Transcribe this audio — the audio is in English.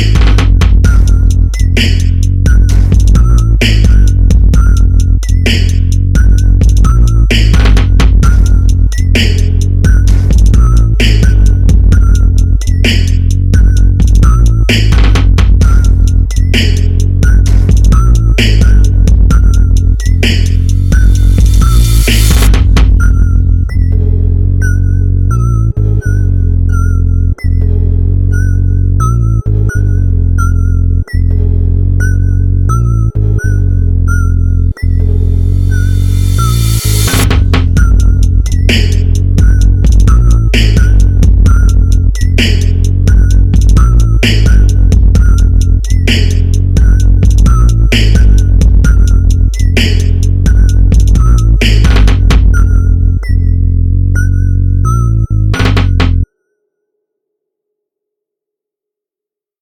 me.